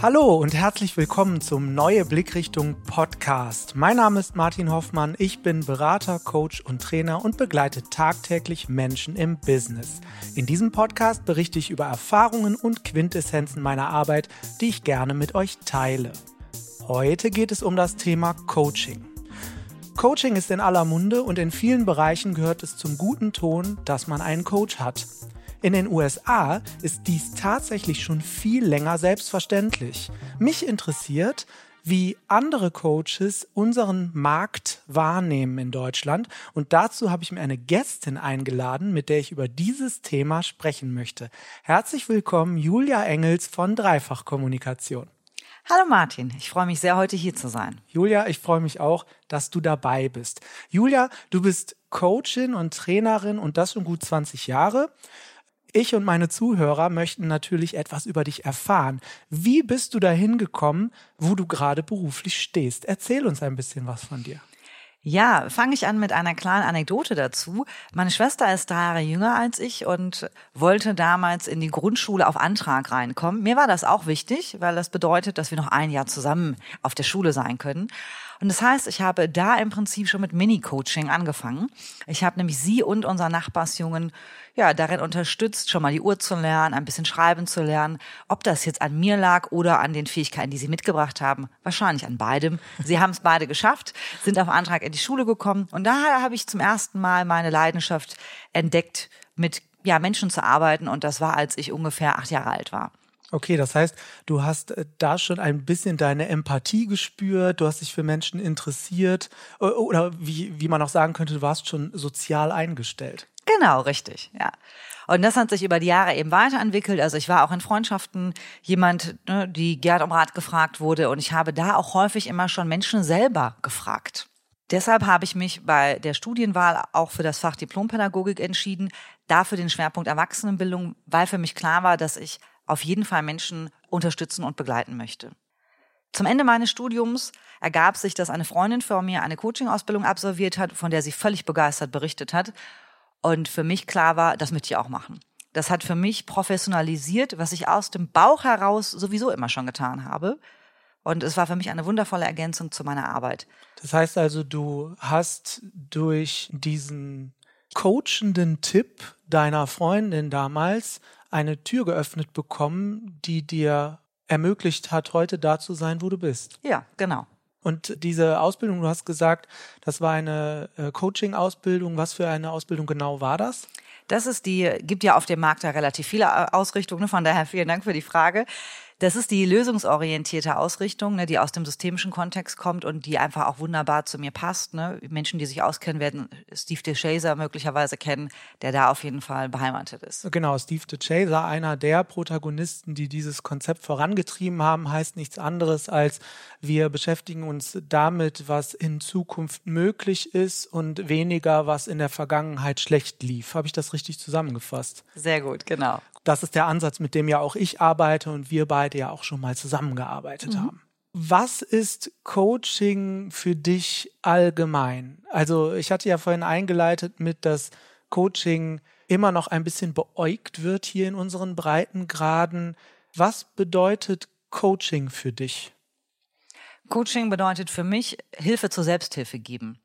Hallo und herzlich willkommen zum Neue Blickrichtung Podcast. Mein Name ist Martin Hoffmann, ich bin Berater, Coach und Trainer und begleite tagtäglich Menschen im Business. In diesem Podcast berichte ich über Erfahrungen und Quintessenzen meiner Arbeit, die ich gerne mit euch teile. Heute geht es um das Thema Coaching. Coaching ist in aller Munde und in vielen Bereichen gehört es zum guten Ton, dass man einen Coach hat. In den USA ist dies tatsächlich schon viel länger selbstverständlich. Mich interessiert, wie andere Coaches unseren Markt wahrnehmen in Deutschland. Und dazu habe ich mir eine Gästin eingeladen, mit der ich über dieses Thema sprechen möchte. Herzlich willkommen, Julia Engels von Dreifachkommunikation. Hallo Martin, ich freue mich sehr, heute hier zu sein. Julia, ich freue mich auch, dass du dabei bist. Julia, du bist Coachin und Trainerin und das schon gut 20 Jahre. Ich und meine Zuhörer möchten natürlich etwas über dich erfahren. Wie bist du dahin gekommen, wo du gerade beruflich stehst? Erzähl uns ein bisschen was von dir. Ja, fange ich an mit einer kleinen Anekdote dazu. Meine Schwester ist drei Jahre jünger als ich und wollte damals in die Grundschule auf Antrag reinkommen. Mir war das auch wichtig, weil das bedeutet, dass wir noch ein Jahr zusammen auf der Schule sein können. Und das heißt, ich habe da im Prinzip schon mit Mini-Coaching angefangen. Ich habe nämlich sie und unser Nachbarsjungen ja darin unterstützt, schon mal die Uhr zu lernen, ein bisschen schreiben zu lernen. Ob das jetzt an mir lag oder an den Fähigkeiten, die sie mitgebracht haben, wahrscheinlich an beidem. Sie haben es beide geschafft, sind auf Antrag in die Schule gekommen und daher habe ich zum ersten Mal meine Leidenschaft entdeckt, mit ja, Menschen zu arbeiten und das war, als ich ungefähr acht Jahre alt war. Okay, das heißt, du hast äh, da schon ein bisschen deine Empathie gespürt, du hast dich für Menschen interessiert äh, oder wie, wie man auch sagen könnte, du warst schon sozial eingestellt. Genau, richtig, ja. Und das hat sich über die Jahre eben weiterentwickelt. Also ich war auch in Freundschaften jemand, ne, die gern um Rat gefragt wurde und ich habe da auch häufig immer schon Menschen selber gefragt. Deshalb habe ich mich bei der Studienwahl auch für das Fach Diplompädagogik entschieden, dafür den Schwerpunkt Erwachsenenbildung, weil für mich klar war, dass ich auf jeden Fall Menschen unterstützen und begleiten möchte. Zum Ende meines Studiums ergab sich, dass eine Freundin vor mir eine Coaching-Ausbildung absolviert hat, von der sie völlig begeistert berichtet hat. Und für mich klar war, das möchte ich auch machen. Das hat für mich professionalisiert, was ich aus dem Bauch heraus sowieso immer schon getan habe. Und es war für mich eine wundervolle Ergänzung zu meiner Arbeit. Das heißt also, du hast durch diesen coachenden Tipp deiner Freundin damals eine Tür geöffnet bekommen, die dir ermöglicht hat, heute da zu sein, wo du bist. Ja, genau. Und diese Ausbildung, du hast gesagt, das war eine äh, Coaching-Ausbildung. Was für eine Ausbildung genau war das? Das ist die, gibt ja auf dem Markt da relativ viele äh, Ausrichtungen. Von daher vielen Dank für die Frage. Das ist die lösungsorientierte Ausrichtung, ne, die aus dem systemischen Kontext kommt und die einfach auch wunderbar zu mir passt. Ne. Menschen, die sich auskennen, werden Steve DeShazer möglicherweise kennen, der da auf jeden Fall beheimatet ist. Genau, Steve DeShazer, einer der Protagonisten, die dieses Konzept vorangetrieben haben, heißt nichts anderes als wir beschäftigen uns damit, was in Zukunft möglich ist und weniger, was in der Vergangenheit schlecht lief. Habe ich das richtig zusammengefasst? Sehr gut, genau. Das ist der Ansatz, mit dem ja auch ich arbeite und wir beide ja auch schon mal zusammengearbeitet mhm. haben. Was ist Coaching für dich allgemein? Also ich hatte ja vorhin eingeleitet mit, dass Coaching immer noch ein bisschen beäugt wird hier in unseren Breitengraden. Was bedeutet Coaching für dich? Coaching bedeutet für mich Hilfe zur Selbsthilfe geben.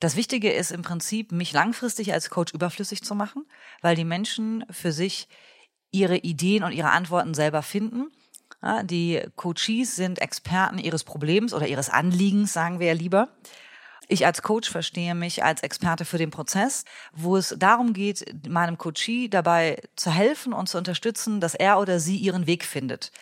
Das Wichtige ist im Prinzip, mich langfristig als Coach überflüssig zu machen, weil die Menschen für sich ihre Ideen und ihre Antworten selber finden. Ja, die Coaches sind Experten ihres Problems oder ihres Anliegens, sagen wir ja lieber. Ich als Coach verstehe mich als Experte für den Prozess, wo es darum geht, meinem Coachee dabei zu helfen und zu unterstützen, dass er oder sie ihren Weg findet.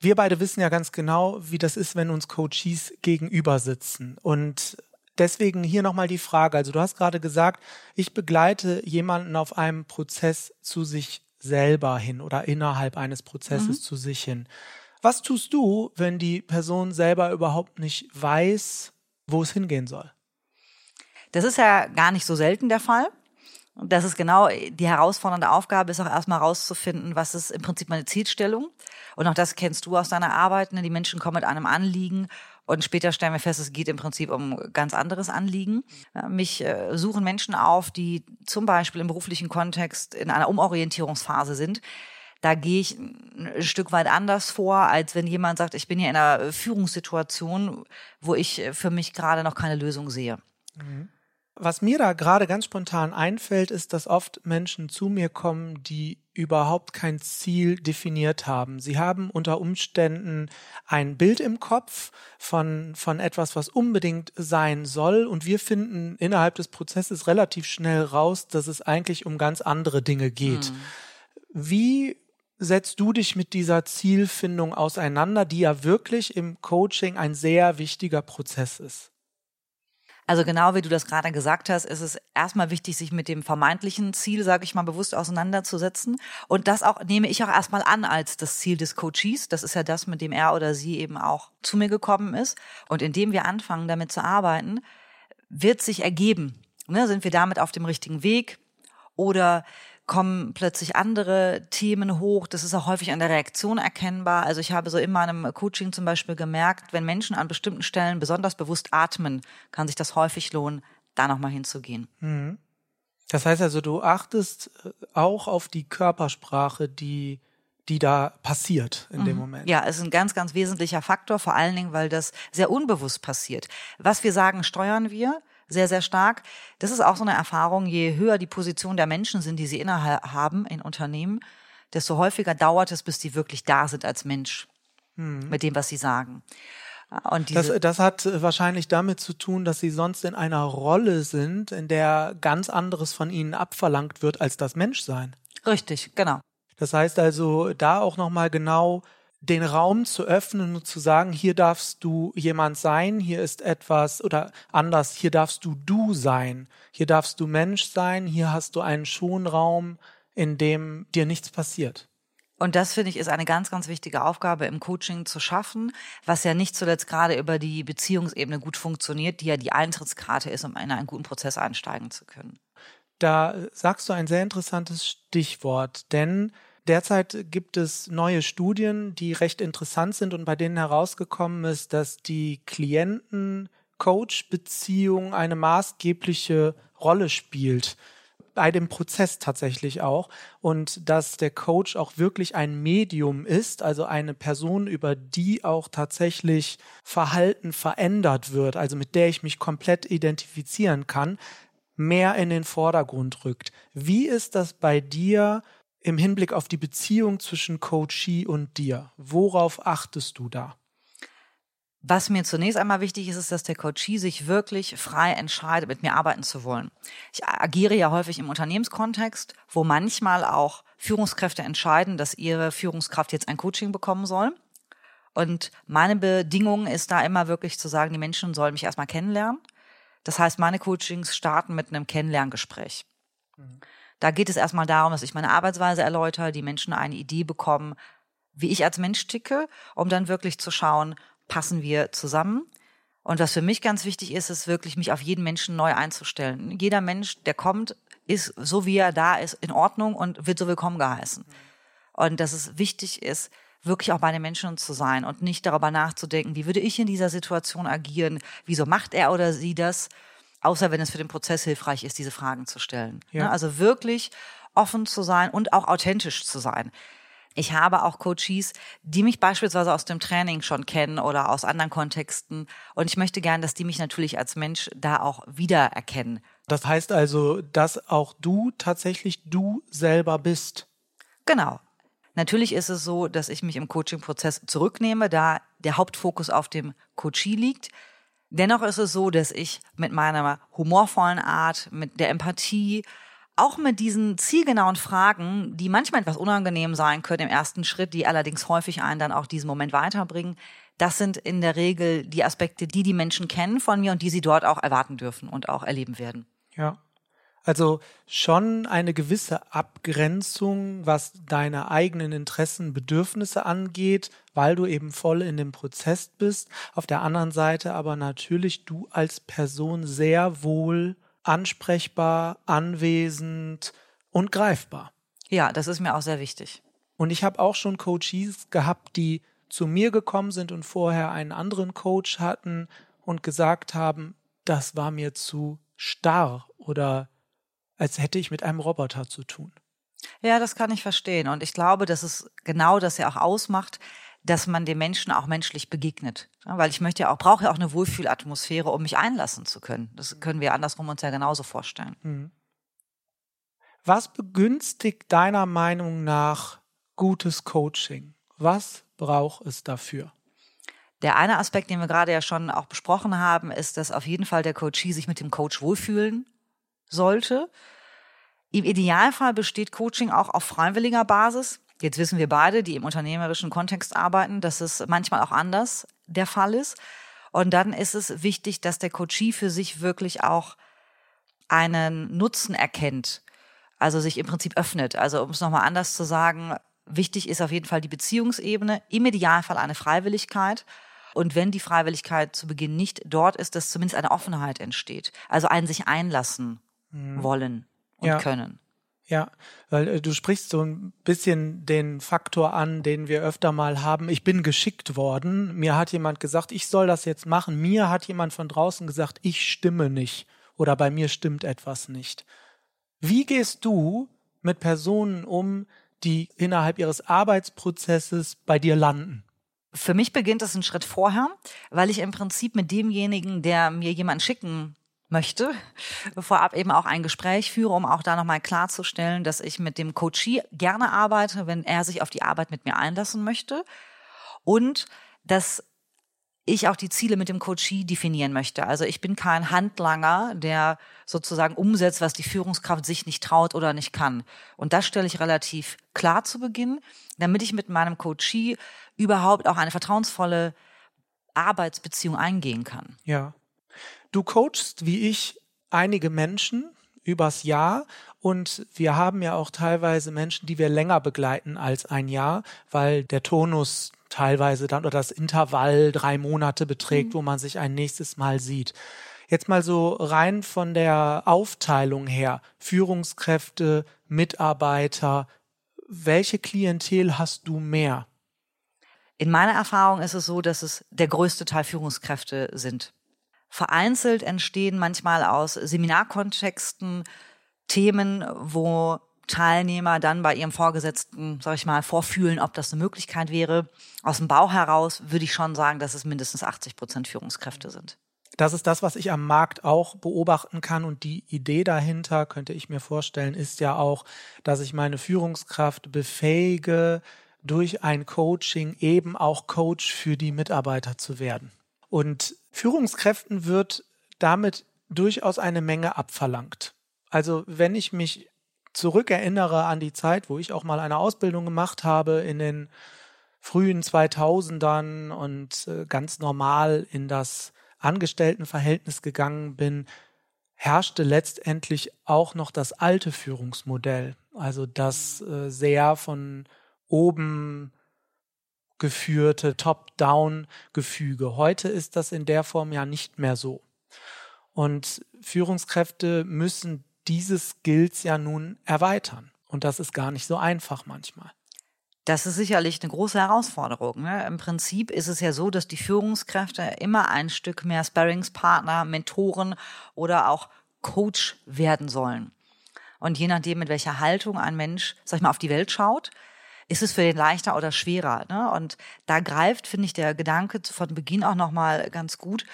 Wir beide wissen ja ganz genau, wie das ist, wenn uns Coaches gegenüber sitzen. Und deswegen hier nochmal die Frage. Also du hast gerade gesagt, ich begleite jemanden auf einem Prozess zu sich selber hin oder innerhalb eines Prozesses mhm. zu sich hin. Was tust du, wenn die Person selber überhaupt nicht weiß, wo es hingehen soll? Das ist ja gar nicht so selten der Fall. Und das ist genau die herausfordernde Aufgabe, ist auch erstmal rauszufinden, was ist im Prinzip meine Zielstellung. Und auch das kennst du aus deiner Arbeit. Ne? Die Menschen kommen mit einem Anliegen und später stellen wir fest, es geht im Prinzip um ganz anderes Anliegen. Mich äh, suchen Menschen auf, die zum Beispiel im beruflichen Kontext in einer Umorientierungsphase sind. Da gehe ich ein Stück weit anders vor, als wenn jemand sagt, ich bin hier in einer Führungssituation, wo ich für mich gerade noch keine Lösung sehe. Mhm. Was mir da gerade ganz spontan einfällt, ist, dass oft Menschen zu mir kommen, die überhaupt kein Ziel definiert haben. Sie haben unter Umständen ein Bild im Kopf von, von etwas, was unbedingt sein soll. Und wir finden innerhalb des Prozesses relativ schnell raus, dass es eigentlich um ganz andere Dinge geht. Mhm. Wie setzt du dich mit dieser Zielfindung auseinander, die ja wirklich im Coaching ein sehr wichtiger Prozess ist? Also genau wie du das gerade gesagt hast, ist es erstmal wichtig, sich mit dem vermeintlichen Ziel, sage ich mal, bewusst auseinanderzusetzen. Und das auch nehme ich auch erstmal an als das Ziel des Coaches. Das ist ja das, mit dem er oder sie eben auch zu mir gekommen ist. Und indem wir anfangen, damit zu arbeiten, wird sich ergeben. Ne, sind wir damit auf dem richtigen Weg? Oder kommen plötzlich andere Themen hoch. Das ist auch häufig an der Reaktion erkennbar. Also ich habe so in meinem Coaching zum Beispiel gemerkt, wenn Menschen an bestimmten Stellen besonders bewusst atmen, kann sich das häufig lohnen, da nochmal hinzugehen. Mhm. Das heißt also, du achtest äh, auch auf die Körpersprache, die die da passiert in mhm. dem Moment. Ja, es ist ein ganz, ganz wesentlicher Faktor, vor allen Dingen, weil das sehr unbewusst passiert. Was wir sagen, steuern wir sehr, sehr stark. Das ist auch so eine Erfahrung, je höher die Position der Menschen sind, die sie innehaben in Unternehmen, desto häufiger dauert es, bis die wirklich da sind als Mensch hm. mit dem, was sie sagen. Und das, das hat wahrscheinlich damit zu tun, dass sie sonst in einer Rolle sind, in der ganz anderes von ihnen abverlangt wird als das Menschsein. Richtig, genau. Das heißt also, da auch nochmal genau den Raum zu öffnen und zu sagen, hier darfst du jemand sein, hier ist etwas oder anders, hier darfst du du sein, hier darfst du Mensch sein, hier hast du einen Schonraum, in dem dir nichts passiert. Und das finde ich ist eine ganz, ganz wichtige Aufgabe im Coaching zu schaffen, was ja nicht zuletzt gerade über die Beziehungsebene gut funktioniert, die ja die Eintrittskarte ist, um in einen guten Prozess einsteigen zu können. Da sagst du ein sehr interessantes Stichwort, denn Derzeit gibt es neue Studien, die recht interessant sind und bei denen herausgekommen ist, dass die Klienten-Coach-Beziehung eine maßgebliche Rolle spielt bei dem Prozess tatsächlich auch und dass der Coach auch wirklich ein Medium ist, also eine Person, über die auch tatsächlich Verhalten verändert wird, also mit der ich mich komplett identifizieren kann, mehr in den Vordergrund rückt. Wie ist das bei dir im Hinblick auf die Beziehung zwischen Coachee und dir? Worauf achtest du da? Was mir zunächst einmal wichtig ist, ist, dass der Coachee sich wirklich frei entscheidet, mit mir arbeiten zu wollen. Ich agiere ja häufig im Unternehmenskontext, wo manchmal auch Führungskräfte entscheiden, dass ihre Führungskraft jetzt ein Coaching bekommen soll. Und meine Bedingung ist da immer wirklich zu sagen, die Menschen sollen mich erstmal kennenlernen. Das heißt, meine Coachings starten mit einem Kennenlerngespräch. Mhm. Da geht es erstmal darum, dass ich meine Arbeitsweise erläutere, die Menschen eine Idee bekommen, wie ich als Mensch ticke, um dann wirklich zu schauen, passen wir zusammen. Und was für mich ganz wichtig ist, ist wirklich, mich auf jeden Menschen neu einzustellen. Jeder Mensch, der kommt, ist so wie er da ist, in Ordnung und wird so willkommen geheißen. Und dass es wichtig ist, wirklich auch bei den Menschen zu sein und nicht darüber nachzudenken, wie würde ich in dieser Situation agieren, wieso macht er oder sie das, außer wenn es für den Prozess hilfreich ist, diese Fragen zu stellen. Ja. Ne? Also wirklich offen zu sein und auch authentisch zu sein. Ich habe auch Coaches, die mich beispielsweise aus dem Training schon kennen oder aus anderen Kontexten. Und ich möchte gern, dass die mich natürlich als Mensch da auch wiedererkennen. Das heißt also, dass auch du tatsächlich du selber bist. Genau. Natürlich ist es so, dass ich mich im Coaching-Prozess zurücknehme, da der Hauptfokus auf dem Coachee liegt. Dennoch ist es so, dass ich mit meiner humorvollen Art, mit der Empathie, auch mit diesen zielgenauen Fragen, die manchmal etwas unangenehm sein können im ersten Schritt, die allerdings häufig einen dann auch diesen Moment weiterbringen, das sind in der Regel die Aspekte, die die Menschen kennen von mir und die sie dort auch erwarten dürfen und auch erleben werden. Ja. Also schon eine gewisse Abgrenzung, was deine eigenen Interessen, Bedürfnisse angeht, weil du eben voll in dem Prozess bist. Auf der anderen Seite aber natürlich du als Person sehr wohl ansprechbar, anwesend und greifbar. Ja, das ist mir auch sehr wichtig. Und ich habe auch schon Coaches gehabt, die zu mir gekommen sind und vorher einen anderen Coach hatten und gesagt haben, das war mir zu starr oder als hätte ich mit einem Roboter zu tun. Ja, das kann ich verstehen. Und ich glaube, dass es genau das ja auch ausmacht, dass man den Menschen auch menschlich begegnet. Ja, weil ich möchte ja auch, brauche ja auch eine Wohlfühlatmosphäre, um mich einlassen zu können. Das können wir andersrum uns ja genauso vorstellen. Mhm. Was begünstigt deiner Meinung nach gutes Coaching? Was braucht es dafür? Der eine Aspekt, den wir gerade ja schon auch besprochen haben, ist, dass auf jeden Fall der Coachie sich mit dem Coach wohlfühlen sollte. Im Idealfall besteht Coaching auch auf freiwilliger Basis. Jetzt wissen wir beide, die im unternehmerischen Kontext arbeiten, dass es manchmal auch anders der Fall ist. Und dann ist es wichtig, dass der Coachie für sich wirklich auch einen Nutzen erkennt. Also sich im Prinzip öffnet. Also um es nochmal anders zu sagen, wichtig ist auf jeden Fall die Beziehungsebene, im Idealfall eine Freiwilligkeit. Und wenn die Freiwilligkeit zu Beginn nicht dort ist, dass zumindest eine Offenheit entsteht. Also ein sich einlassen mhm. wollen und ja. können. Ja, weil äh, du sprichst so ein bisschen den Faktor an, den wir öfter mal haben. Ich bin geschickt worden. Mir hat jemand gesagt, ich soll das jetzt machen. Mir hat jemand von draußen gesagt, ich stimme nicht oder bei mir stimmt etwas nicht. Wie gehst du mit Personen um, die innerhalb ihres Arbeitsprozesses bei dir landen? Für mich beginnt es einen Schritt vorher, weil ich im Prinzip mit demjenigen, der mir jemanden schicken möchte, vorab eben auch ein Gespräch führe, um auch da nochmal klarzustellen, dass ich mit dem Coachie gerne arbeite, wenn er sich auf die Arbeit mit mir einlassen möchte und dass ich auch die Ziele mit dem Coachie definieren möchte. Also ich bin kein Handlanger, der sozusagen umsetzt, was die Führungskraft sich nicht traut oder nicht kann. Und das stelle ich relativ klar zu Beginn, damit ich mit meinem Coachie überhaupt auch eine vertrauensvolle Arbeitsbeziehung eingehen kann. Ja. Du coachst wie ich einige Menschen übers Jahr und wir haben ja auch teilweise Menschen, die wir länger begleiten als ein Jahr, weil der Tonus teilweise dann oder das Intervall drei Monate beträgt, mhm. wo man sich ein nächstes Mal sieht. Jetzt mal so rein von der Aufteilung her, Führungskräfte, Mitarbeiter, welche Klientel hast du mehr? In meiner Erfahrung ist es so, dass es der größte Teil Führungskräfte sind. Vereinzelt entstehen manchmal aus Seminarkontexten Themen, wo Teilnehmer dann bei ihrem Vorgesetzten, sag ich mal, vorfühlen, ob das eine Möglichkeit wäre. Aus dem Bau heraus würde ich schon sagen, dass es mindestens 80 Prozent Führungskräfte sind. Das ist das, was ich am Markt auch beobachten kann. Und die Idee dahinter, könnte ich mir vorstellen, ist ja auch, dass ich meine Führungskraft befähige, durch ein Coaching eben auch Coach für die Mitarbeiter zu werden. Und Führungskräften wird damit durchaus eine Menge abverlangt. Also wenn ich mich zurückerinnere an die Zeit, wo ich auch mal eine Ausbildung gemacht habe in den frühen 2000ern und äh, ganz normal in das Angestelltenverhältnis gegangen bin, herrschte letztendlich auch noch das alte Führungsmodell, also das äh, sehr von oben geführte Top-Down-Gefüge. Heute ist das in der Form ja nicht mehr so. Und Führungskräfte müssen diese Skills ja nun erweitern. Und das ist gar nicht so einfach manchmal. Das ist sicherlich eine große Herausforderung. Ne? Im Prinzip ist es ja so, dass die Führungskräfte immer ein Stück mehr Sparringspartner, Mentoren oder auch Coach werden sollen. Und je nachdem, mit welcher Haltung ein Mensch, sag ich mal, auf die Welt schaut, ist es für den leichter oder schwerer. Ne? Und da greift, finde ich, der Gedanke von Beginn auch nochmal ganz gut.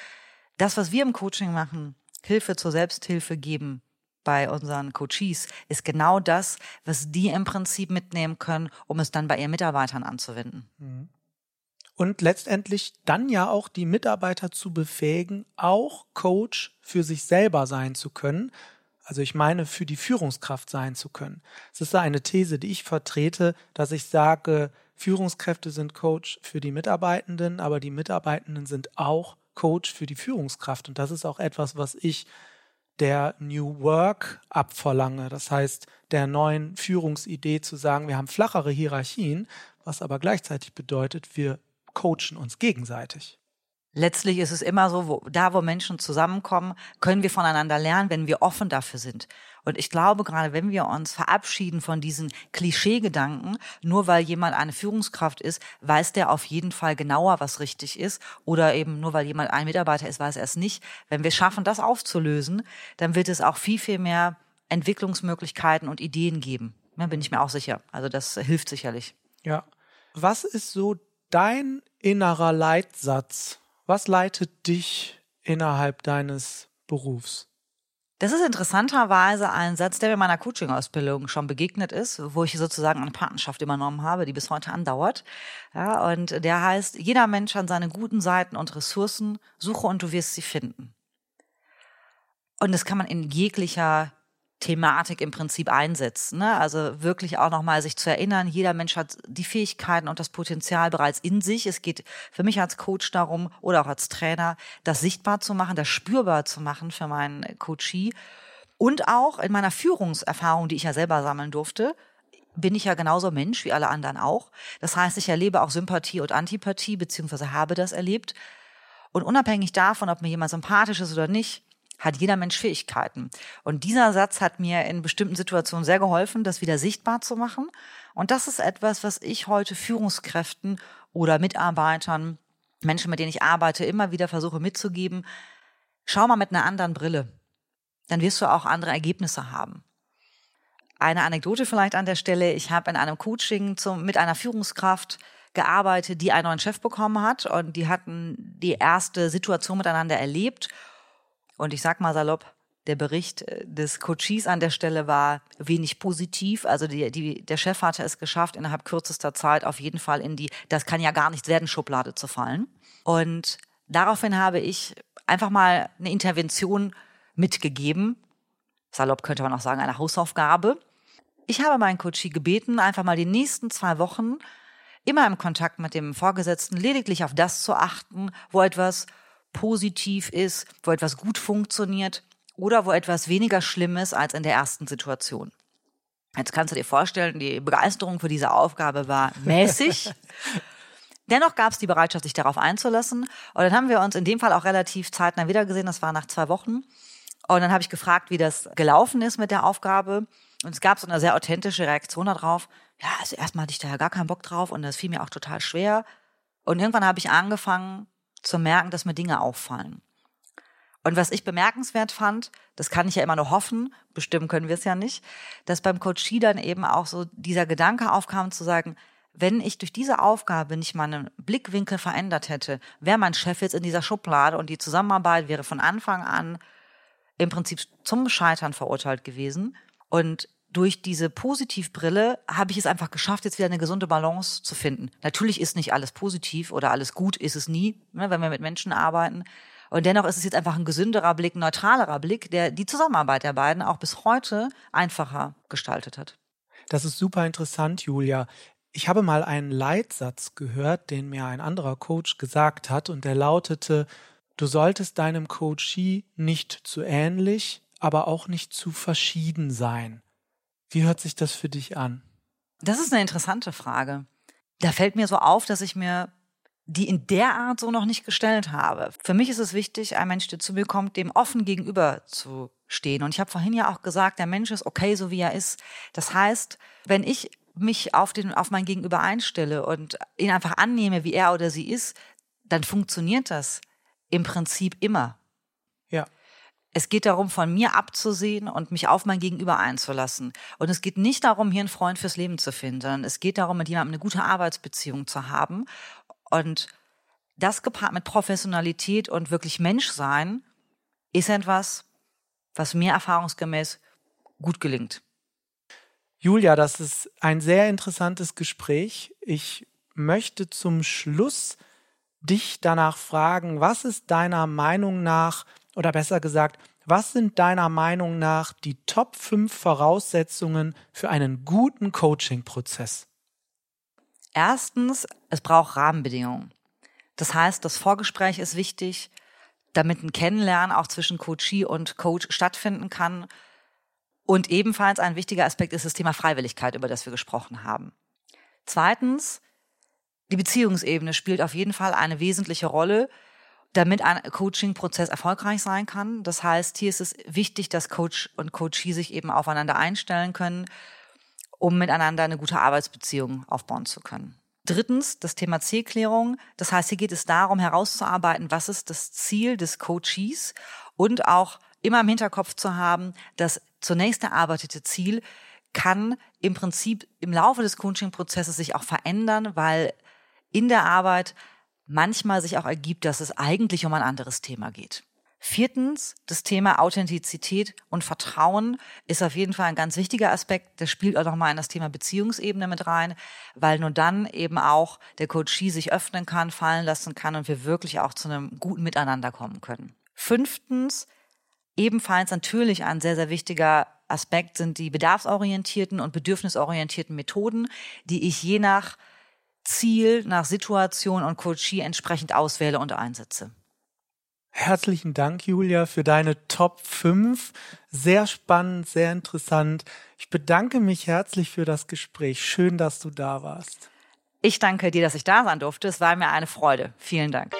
Das, was wir im Coaching machen, Hilfe zur Selbsthilfe geben bei unseren Coaches, ist genau das, was die im Prinzip mitnehmen können, um es dann bei ihren Mitarbeitern anzuwenden. Mhm. Und letztendlich dann ja auch die Mitarbeiter zu befähigen, auch Coach für sich selber sein zu können, also ich meine, für die Führungskraft sein zu können. Es ist eine These, die ich vertrete, dass ich sage, Führungskräfte sind Coach für die Mitarbeitenden, aber die Mitarbeitenden sind auch Coach für die Führungskraft. Und das ist auch etwas, was ich der New Work abverlange. Das heißt, der neuen Führungsidee zu sagen, wir haben flachere Hierarchien, was aber gleichzeitig bedeutet, wir coachen uns gegenseitig. Letztlich ist es immer so, wo, da wo Menschen zusammenkommen, können wir voneinander lernen, wenn wir offen dafür sind. Und ich glaube, gerade wenn wir uns verabschieden von diesen Klischeegedanken, nur weil jemand eine Führungskraft ist, weiß der auf jeden Fall genauer, was richtig ist. Oder eben nur weil jemand ein Mitarbeiter ist, weiß er es nicht. Wenn wir schaffen, das aufzulösen, dann wird es auch viel, viel mehr Entwicklungsmöglichkeiten und Ideen geben Da bin ich mir auch sicher. Also das hilft sicherlich. Ja. Was ist so dein innerer Leitsatz? Was leitet dich innerhalb deines Berufs? Das ist interessanterweise ein Satz, der mir in meiner Coaching-Ausbildung schon begegnet ist, wo ich sozusagen eine Partnerschaft übernommen habe, die bis heute andauert. Ja, und der heißt, jeder Mensch hat seine guten Seiten und Ressourcen, suche und du wirst sie finden. Und das kann man in jeglicher Thematik im Prinzip einsetzen. Ne? Also wirklich auch nochmal sich zu erinnern, jeder Mensch hat die Fähigkeiten und das Potenzial bereits in sich. Es geht für mich als Coach darum oder auch als Trainer, das sichtbar zu machen, das spürbar zu machen für meinen Coachee. Und auch in meiner Führungserfahrung, die ich ja selber sammeln durfte, bin ich ja genauso Mensch wie alle anderen auch. Das heißt, ich erlebe auch Sympathie und Antipathie, beziehungsweise habe das erlebt. Und unabhängig davon, ob mir jemand sympathisch ist oder nicht, hat jeder Mensch Fähigkeiten. Und dieser Satz hat mir in bestimmten Situationen sehr geholfen, das wieder sichtbar zu machen. Und das ist etwas, was ich heute Führungskräften oder Mitarbeitern, Menschen, mit denen ich arbeite, immer wieder versuche mitzugeben. Schau mal mit einer anderen Brille. Dann wirst du auch andere Ergebnisse haben. Eine Anekdote vielleicht an der Stelle. Ich habe in einem Coaching zum, mit einer Führungskraft gearbeitet, die einen neuen Chef bekommen hat und die hatten die erste Situation miteinander erlebt und ich sag mal salopp, der Bericht äh, des Coaches an der Stelle war wenig positiv. Also die, die, der Chef hatte es geschafft, innerhalb kürzester Zeit auf jeden Fall in die, das kann ja gar nichts werden, Schublade zu fallen. Und daraufhin habe ich einfach mal eine Intervention mitgegeben. Salopp könnte man auch sagen, eine Hausaufgabe. Ich habe meinen Coachie gebeten, einfach mal die nächsten zwei Wochen immer im Kontakt mit dem Vorgesetzten lediglich auf das zu achten, wo etwas positiv ist, wo etwas gut funktioniert oder wo etwas weniger schlimm ist als in der ersten Situation. Jetzt kannst du dir vorstellen, die Begeisterung für diese Aufgabe war mäßig. Dennoch gab es die Bereitschaft, sich darauf einzulassen. Und dann haben wir uns in dem Fall auch relativ zeitnah wiedergesehen. Das war nach zwei Wochen. Und dann habe ich gefragt, wie das gelaufen ist mit der Aufgabe. Und es gab so eine sehr authentische Reaktion darauf. Ja, also erstmal hatte ich da ja gar keinen Bock drauf und das fiel mir auch total schwer. Und irgendwann habe ich angefangen, zu merken, dass mir Dinge auffallen. Und was ich bemerkenswert fand, das kann ich ja immer nur hoffen, bestimmen können wir es ja nicht, dass beim Coachie dann eben auch so dieser Gedanke aufkam zu sagen, wenn ich durch diese Aufgabe nicht meinen Blickwinkel verändert hätte, wäre mein Chef jetzt in dieser Schublade und die Zusammenarbeit wäre von Anfang an im Prinzip zum Scheitern verurteilt gewesen. Und durch diese Positivbrille habe ich es einfach geschafft, jetzt wieder eine gesunde Balance zu finden. Natürlich ist nicht alles positiv oder alles gut, ist es nie, ne, wenn wir mit Menschen arbeiten. Und dennoch ist es jetzt einfach ein gesünderer Blick, ein neutralerer Blick, der die Zusammenarbeit der beiden auch bis heute einfacher gestaltet hat. Das ist super interessant, Julia. Ich habe mal einen Leitsatz gehört, den mir ein anderer Coach gesagt hat, und der lautete, du solltest deinem Coachie nicht zu ähnlich, aber auch nicht zu verschieden sein. Wie hört sich das für dich an? Das ist eine interessante Frage. Da fällt mir so auf, dass ich mir die in der Art so noch nicht gestellt habe. Für mich ist es wichtig, ein Mensch, der zu mir kommt, dem offen gegenüber zu stehen. Und ich habe vorhin ja auch gesagt, der Mensch ist okay, so wie er ist. Das heißt, wenn ich mich auf, den, auf mein Gegenüber einstelle und ihn einfach annehme, wie er oder sie ist, dann funktioniert das im Prinzip immer. Es geht darum, von mir abzusehen und mich auf mein Gegenüber einzulassen. Und es geht nicht darum, hier einen Freund fürs Leben zu finden, sondern es geht darum, mit jemandem eine gute Arbeitsbeziehung zu haben. Und das gepaart mit Professionalität und wirklich Menschsein ist etwas, was mir erfahrungsgemäß gut gelingt. Julia, das ist ein sehr interessantes Gespräch. Ich möchte zum Schluss dich danach fragen, was ist deiner Meinung nach oder besser gesagt, was sind deiner Meinung nach die Top 5 Voraussetzungen für einen guten Coaching-Prozess? Erstens, es braucht Rahmenbedingungen. Das heißt, das Vorgespräch ist wichtig, damit ein Kennenlernen auch zwischen Coachee und Coach stattfinden kann. Und ebenfalls ein wichtiger Aspekt ist das Thema Freiwilligkeit, über das wir gesprochen haben. Zweitens, die Beziehungsebene spielt auf jeden Fall eine wesentliche Rolle damit ein Coaching-Prozess erfolgreich sein kann. Das heißt, hier ist es wichtig, dass Coach und Coachee sich eben aufeinander einstellen können, um miteinander eine gute Arbeitsbeziehung aufbauen zu können. Drittens, das Thema Zielklärung. Das heißt, hier geht es darum, herauszuarbeiten, was ist das Ziel des Coaches und auch immer im Hinterkopf zu haben, das zunächst erarbeitete Ziel kann im Prinzip im Laufe des Coaching-Prozesses sich auch verändern, weil in der Arbeit manchmal sich auch ergibt, dass es eigentlich um ein anderes Thema geht. Viertens, das Thema Authentizität und Vertrauen ist auf jeden Fall ein ganz wichtiger Aspekt. Das spielt auch nochmal in das Thema Beziehungsebene mit rein, weil nur dann eben auch der Coachie sich öffnen kann, fallen lassen kann und wir wirklich auch zu einem guten Miteinander kommen können. Fünftens, ebenfalls natürlich ein sehr, sehr wichtiger Aspekt sind die bedarfsorientierten und bedürfnisorientierten Methoden, die ich je nach Ziel, nach Situation und Coachie entsprechend auswähle und einsetze. Herzlichen Dank, Julia, für deine Top 5. Sehr spannend, sehr interessant. Ich bedanke mich herzlich für das Gespräch. Schön, dass du da warst. Ich danke dir, dass ich da sein durfte. Es war mir eine Freude. Vielen Dank.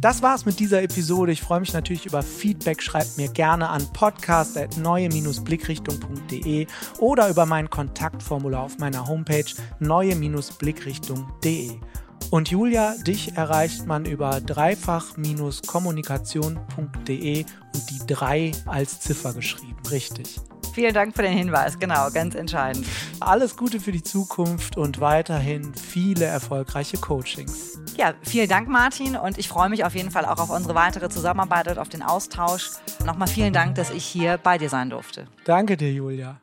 Das war's mit dieser Episode. Ich freue mich natürlich über Feedback. Schreibt mir gerne an podcast.neue-blickrichtung.de oder über mein Kontaktformular auf meiner Homepage neue-blickrichtung.de. Und Julia, dich erreicht man über dreifach-kommunikation.de und die 3 als Ziffer geschrieben. Richtig. Vielen Dank für den Hinweis, genau, ganz entscheidend. Alles Gute für die Zukunft und weiterhin viele erfolgreiche Coachings. Ja, vielen Dank, Martin, und ich freue mich auf jeden Fall auch auf unsere weitere Zusammenarbeit und auf den Austausch. Nochmal vielen Dank, dass ich hier bei dir sein durfte. Danke dir, Julia.